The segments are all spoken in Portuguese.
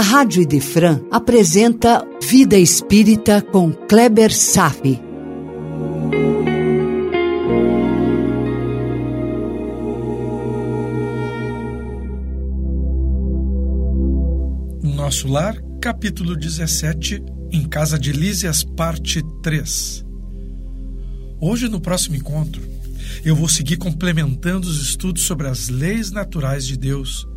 a Rádio Idefran apresenta Vida Espírita com Kleber Safi. Nosso Lar, capítulo 17, em Casa de Lísias, parte 3. Hoje, no próximo encontro, eu vou seguir complementando os estudos sobre as leis naturais de Deus,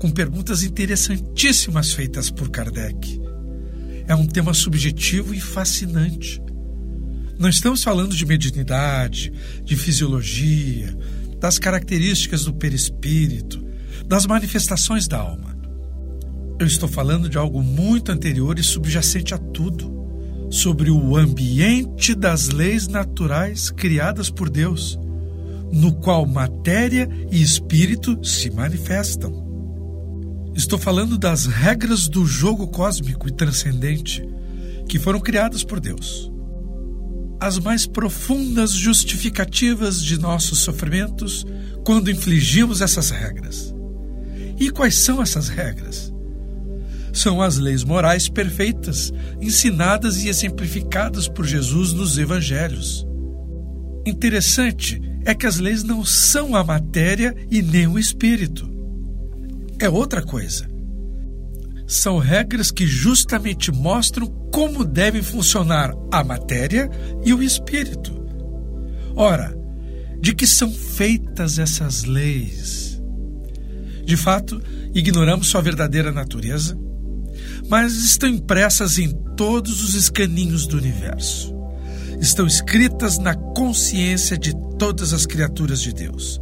com perguntas interessantíssimas feitas por Kardec. É um tema subjetivo e fascinante. Não estamos falando de mediunidade, de fisiologia, das características do perispírito, das manifestações da alma. Eu estou falando de algo muito anterior e subjacente a tudo, sobre o ambiente das leis naturais criadas por Deus no qual matéria e espírito se manifestam. Estou falando das regras do jogo cósmico e transcendente que foram criadas por Deus. As mais profundas justificativas de nossos sofrimentos quando infligimos essas regras. E quais são essas regras? São as leis morais perfeitas, ensinadas e exemplificadas por Jesus nos evangelhos. Interessante é que as leis não são a matéria e nem o espírito. É outra coisa. São regras que justamente mostram como devem funcionar a matéria e o espírito. Ora, de que são feitas essas leis? De fato, ignoramos sua verdadeira natureza, mas estão impressas em todos os escaninhos do universo estão escritas na consciência de todas as criaturas de Deus.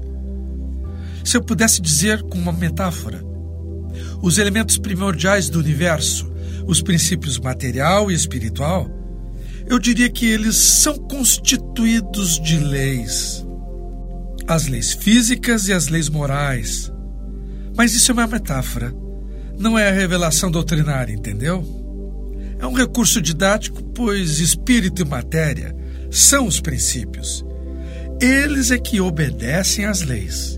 Se eu pudesse dizer com uma metáfora, os elementos primordiais do universo, os princípios material e espiritual, eu diria que eles são constituídos de leis. As leis físicas e as leis morais. Mas isso é uma metáfora, não é a revelação doutrinária, entendeu? É um recurso didático, pois espírito e matéria são os princípios. Eles é que obedecem às leis.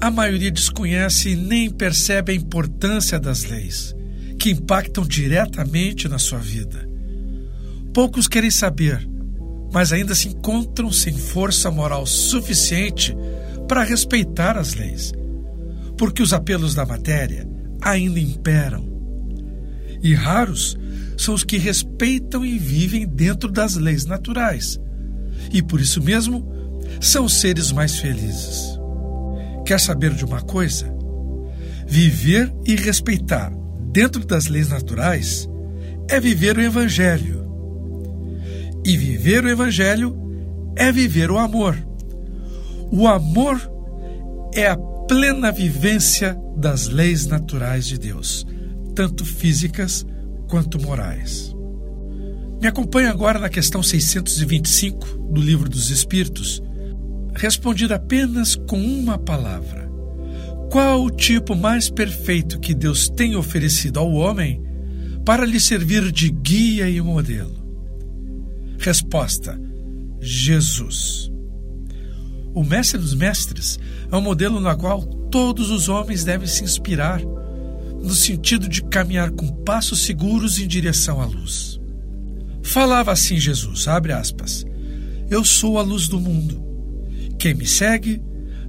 A maioria desconhece e nem percebe a importância das leis, que impactam diretamente na sua vida. Poucos querem saber, mas ainda se encontram sem força moral suficiente para respeitar as leis, porque os apelos da matéria ainda imperam. E raros são os que respeitam e vivem dentro das leis naturais. E por isso mesmo são seres mais felizes. Quer saber de uma coisa? Viver e respeitar dentro das leis naturais é viver o Evangelho. E viver o Evangelho é viver o amor. O amor é a plena vivência das leis naturais de Deus, tanto físicas quanto morais. Me acompanhe agora na questão 625 do Livro dos Espíritos, respondida apenas com uma palavra. Qual o tipo mais perfeito que Deus tem oferecido ao homem para lhe servir de guia e modelo? Resposta: Jesus. O Mestre dos Mestres é um modelo no qual todos os homens devem se inspirar no sentido de caminhar com passos seguros em direção à luz. Falava assim Jesus, abre aspas, Eu sou a luz do mundo. Quem me segue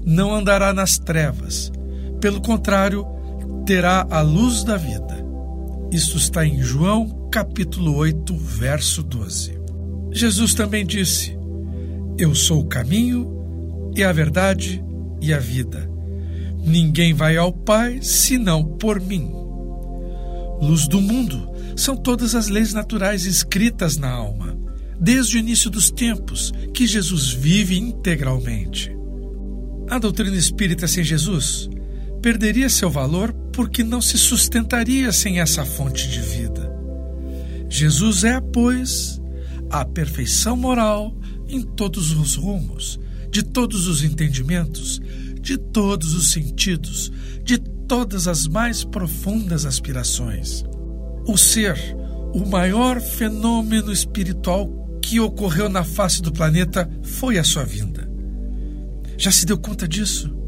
não andará nas trevas, pelo contrário, terá a luz da vida. Isto está em João, capítulo 8, verso 12. Jesus também disse: Eu sou o caminho e a verdade e a vida. Ninguém vai ao Pai senão por mim. Luz do mundo são todas as leis naturais escritas na alma, desde o início dos tempos, que Jesus vive integralmente. A doutrina espírita sem Jesus perderia seu valor porque não se sustentaria sem essa fonte de vida. Jesus é, pois, a perfeição moral em todos os rumos, de todos os entendimentos, de todos os sentidos, de todas as mais profundas aspirações. O ser, o maior fenômeno espiritual que ocorreu na face do planeta foi a sua vinda. Já se deu conta disso?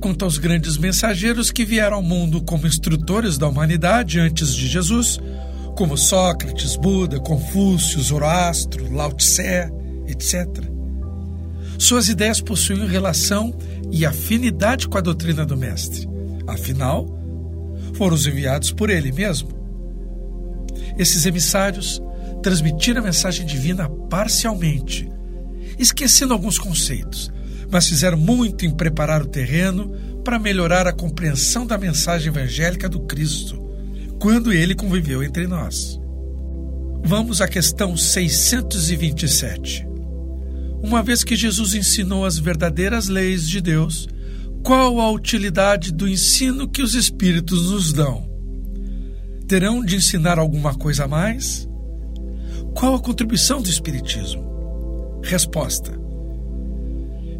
quanto aos grandes mensageiros que vieram ao mundo como instrutores da humanidade antes de Jesus, como Sócrates, Buda, Confúcio, Zoroastro, Lao Tse, etc. Suas ideias possuíam relação e afinidade com a doutrina do Mestre. Afinal, foram os enviados por ele mesmo. Esses emissários transmitiram a mensagem divina parcialmente, esquecendo alguns conceitos, mas fizeram muito em preparar o terreno para melhorar a compreensão da mensagem evangélica do Cristo, quando ele conviveu entre nós. Vamos à questão 627. Uma vez que Jesus ensinou as verdadeiras leis de Deus, qual a utilidade do ensino que os Espíritos nos dão? Terão de ensinar alguma coisa a mais? Qual a contribuição do Espiritismo? Resposta: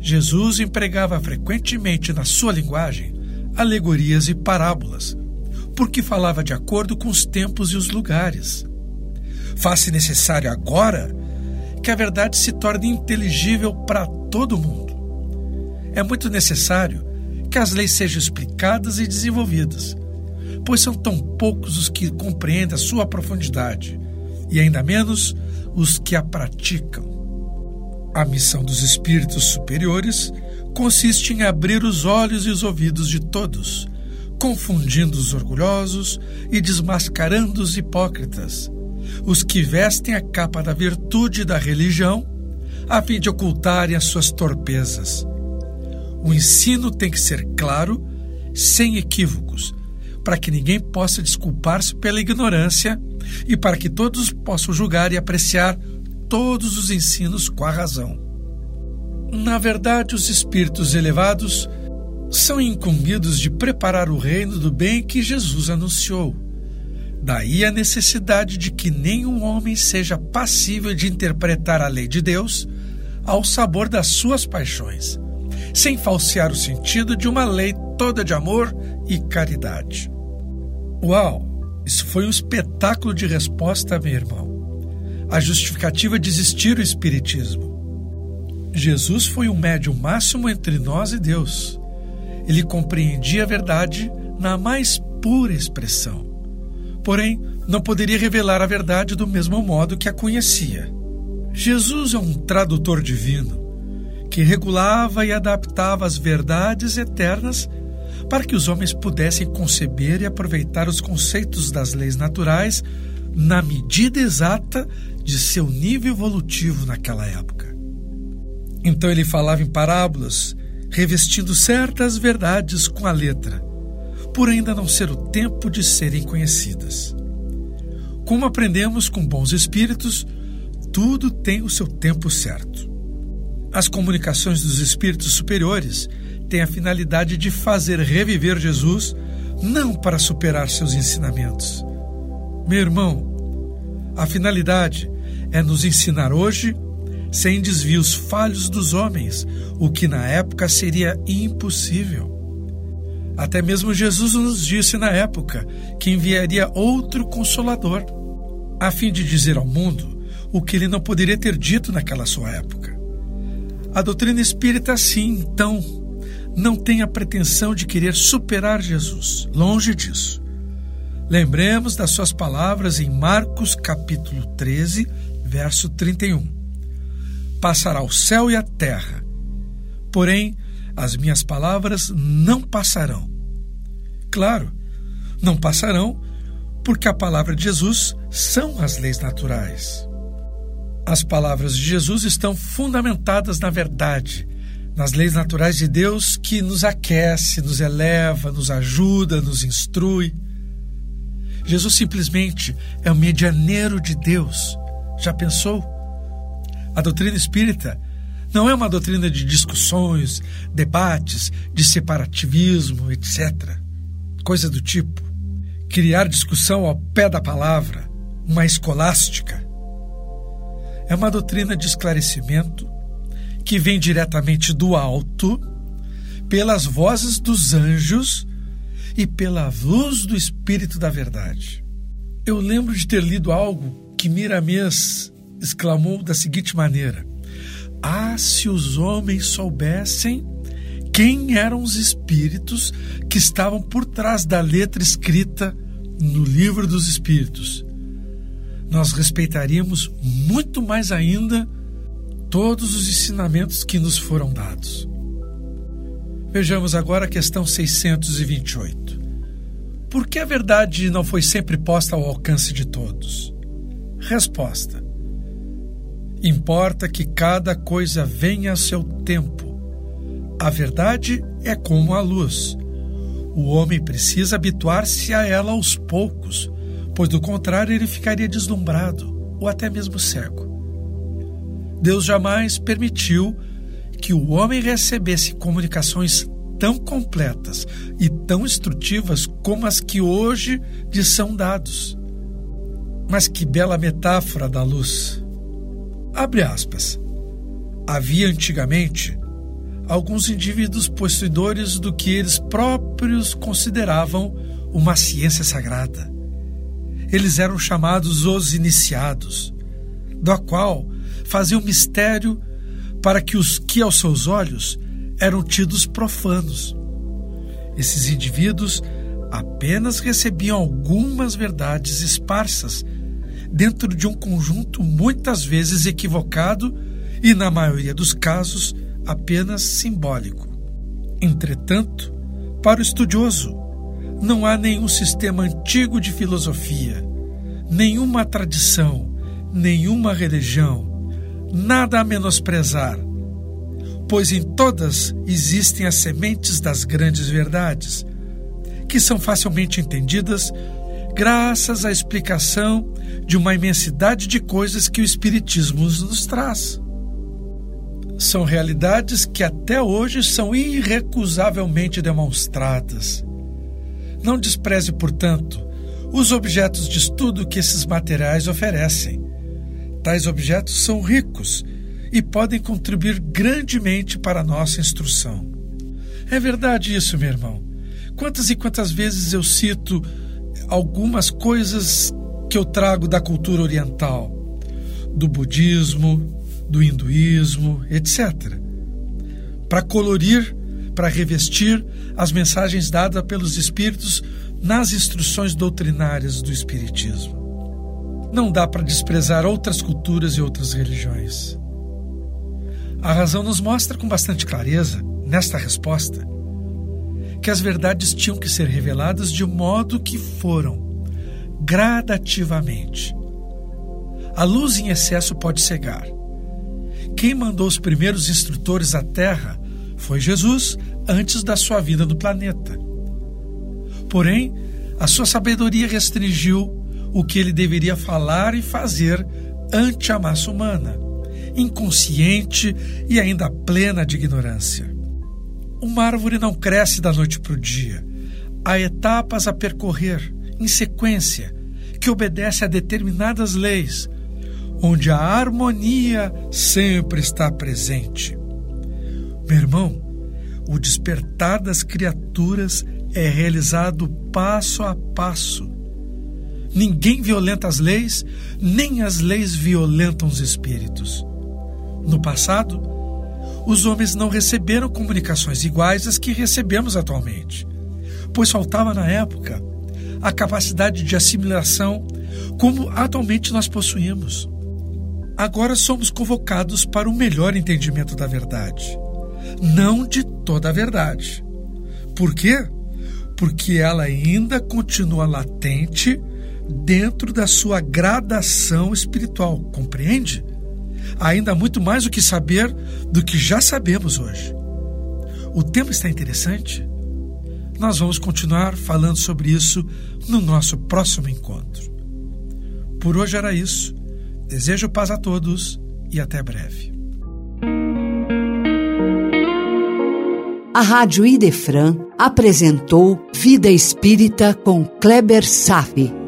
Jesus empregava frequentemente na sua linguagem alegorias e parábolas, porque falava de acordo com os tempos e os lugares. Faz-se necessário agora que a verdade se torne inteligível para todo mundo. É muito necessário que as leis sejam explicadas e desenvolvidas, pois são tão poucos os que compreendem a sua profundidade, e ainda menos os que a praticam. A missão dos espíritos superiores consiste em abrir os olhos e os ouvidos de todos, confundindo os orgulhosos e desmascarando os hipócritas, os que vestem a capa da virtude e da religião, a fim de ocultarem as suas torpezas. O ensino tem que ser claro, sem equívocos, para que ninguém possa desculpar-se pela ignorância e para que todos possam julgar e apreciar todos os ensinos com a razão. Na verdade, os espíritos elevados são incumbidos de preparar o reino do bem que Jesus anunciou. Daí a necessidade de que nenhum homem seja passível de interpretar a lei de Deus ao sabor das suas paixões, sem falsear o sentido de uma lei toda de amor e caridade. Uau! Isso foi um espetáculo de resposta, meu irmão a justificativa de existir o Espiritismo. Jesus foi um médium máximo entre nós e Deus. Ele compreendia a verdade na mais pura expressão. Porém, não poderia revelar a verdade do mesmo modo que a conhecia. Jesus é um tradutor divino que regulava e adaptava as verdades eternas para que os homens pudessem conceber e aproveitar os conceitos das leis naturais na medida exata de seu nível evolutivo naquela época. Então ele falava em parábolas, revestindo certas verdades com a letra, por ainda não ser o tempo de serem conhecidas. Como aprendemos com bons espíritos, tudo tem o seu tempo certo. As comunicações dos espíritos superiores têm a finalidade de fazer reviver Jesus, não para superar seus ensinamentos, meu irmão, a finalidade é nos ensinar hoje, sem desvios falhos dos homens, o que na época seria impossível. Até mesmo Jesus nos disse na época que enviaria outro consolador, a fim de dizer ao mundo o que ele não poderia ter dito naquela sua época. A doutrina espírita, sim, então, não tem a pretensão de querer superar Jesus, longe disso. Lembremos das suas palavras em Marcos capítulo 13, verso 31. Passará o céu e a terra, porém as minhas palavras não passarão. Claro, não passarão porque a palavra de Jesus são as leis naturais. As palavras de Jesus estão fundamentadas na verdade, nas leis naturais de Deus que nos aquece, nos eleva, nos ajuda, nos instrui. Jesus simplesmente é o medianeiro de Deus. Já pensou? A doutrina espírita não é uma doutrina de discussões, debates, de separativismo, etc. Coisa do tipo. Criar discussão ao pé da palavra, uma escolástica. É uma doutrina de esclarecimento que vem diretamente do alto, pelas vozes dos anjos e pela luz do Espírito da Verdade. Eu lembro de ter lido algo que Miramês exclamou da seguinte maneira: Ah, se os homens soubessem quem eram os espíritos que estavam por trás da letra escrita no livro dos espíritos. Nós respeitaríamos muito mais ainda todos os ensinamentos que nos foram dados. Vejamos agora a questão 628. Por que a verdade não foi sempre posta ao alcance de todos? Resposta: Importa que cada coisa venha a seu tempo a verdade é como a luz. O homem precisa habituar-se a ela aos poucos, pois do contrário ele ficaria deslumbrado ou até mesmo cego. Deus jamais permitiu que o homem recebesse comunicações tão completas e tão instrutivas como as que hoje lhe são dados. Mas que bela metáfora da luz. Abre aspas. Havia antigamente alguns indivíduos possuidores do que eles próprios consideravam uma ciência sagrada. Eles eram chamados os iniciados, do qual faziam mistério para que os que aos seus olhos eram tidos profanos. Esses indivíduos apenas recebiam algumas verdades esparsas dentro de um conjunto muitas vezes equivocado e, na maioria dos casos, apenas simbólico. Entretanto, para o estudioso, não há nenhum sistema antigo de filosofia, nenhuma tradição, nenhuma religião, nada a menosprezar, pois em todas existem as sementes das grandes verdades, que são facilmente entendidas graças à explicação de uma imensidade de coisas que o Espiritismo nos traz são realidades que até hoje são irrecusavelmente demonstradas. Não despreze, portanto, os objetos de estudo que esses materiais oferecem. Tais objetos são ricos e podem contribuir grandemente para a nossa instrução. É verdade isso, meu irmão. Quantas e quantas vezes eu cito algumas coisas que eu trago da cultura oriental, do budismo, do hinduísmo, etc. Para colorir, para revestir as mensagens dadas pelos espíritos nas instruções doutrinárias do Espiritismo. Não dá para desprezar outras culturas e outras religiões. A razão nos mostra com bastante clareza, nesta resposta, que as verdades tinham que ser reveladas de modo que foram, gradativamente. A luz em excesso pode cegar, quem mandou os primeiros instrutores à Terra foi Jesus antes da sua vida no planeta. Porém, a sua sabedoria restringiu o que ele deveria falar e fazer ante a massa humana, inconsciente e ainda plena de ignorância. Uma árvore não cresce da noite para o dia. Há etapas a percorrer, em sequência, que obedece a determinadas leis, onde a harmonia sempre está presente. Meu irmão, o despertar das criaturas é realizado passo a passo. Ninguém violenta as leis, nem as leis violentam os espíritos. No passado, os homens não receberam comunicações iguais às que recebemos atualmente, pois faltava na época a capacidade de assimilação como atualmente nós possuímos. Agora somos convocados para o melhor entendimento da verdade, não de toda a verdade. Por quê? Porque ela ainda continua latente dentro da sua gradação espiritual, compreende? Ainda muito mais o que saber do que já sabemos hoje. O tema está interessante? Nós vamos continuar falando sobre isso no nosso próximo encontro. Por hoje era isso. Desejo paz a todos e até breve. A Rádio Idefran apresentou Vida Espírita com Kleber Safi.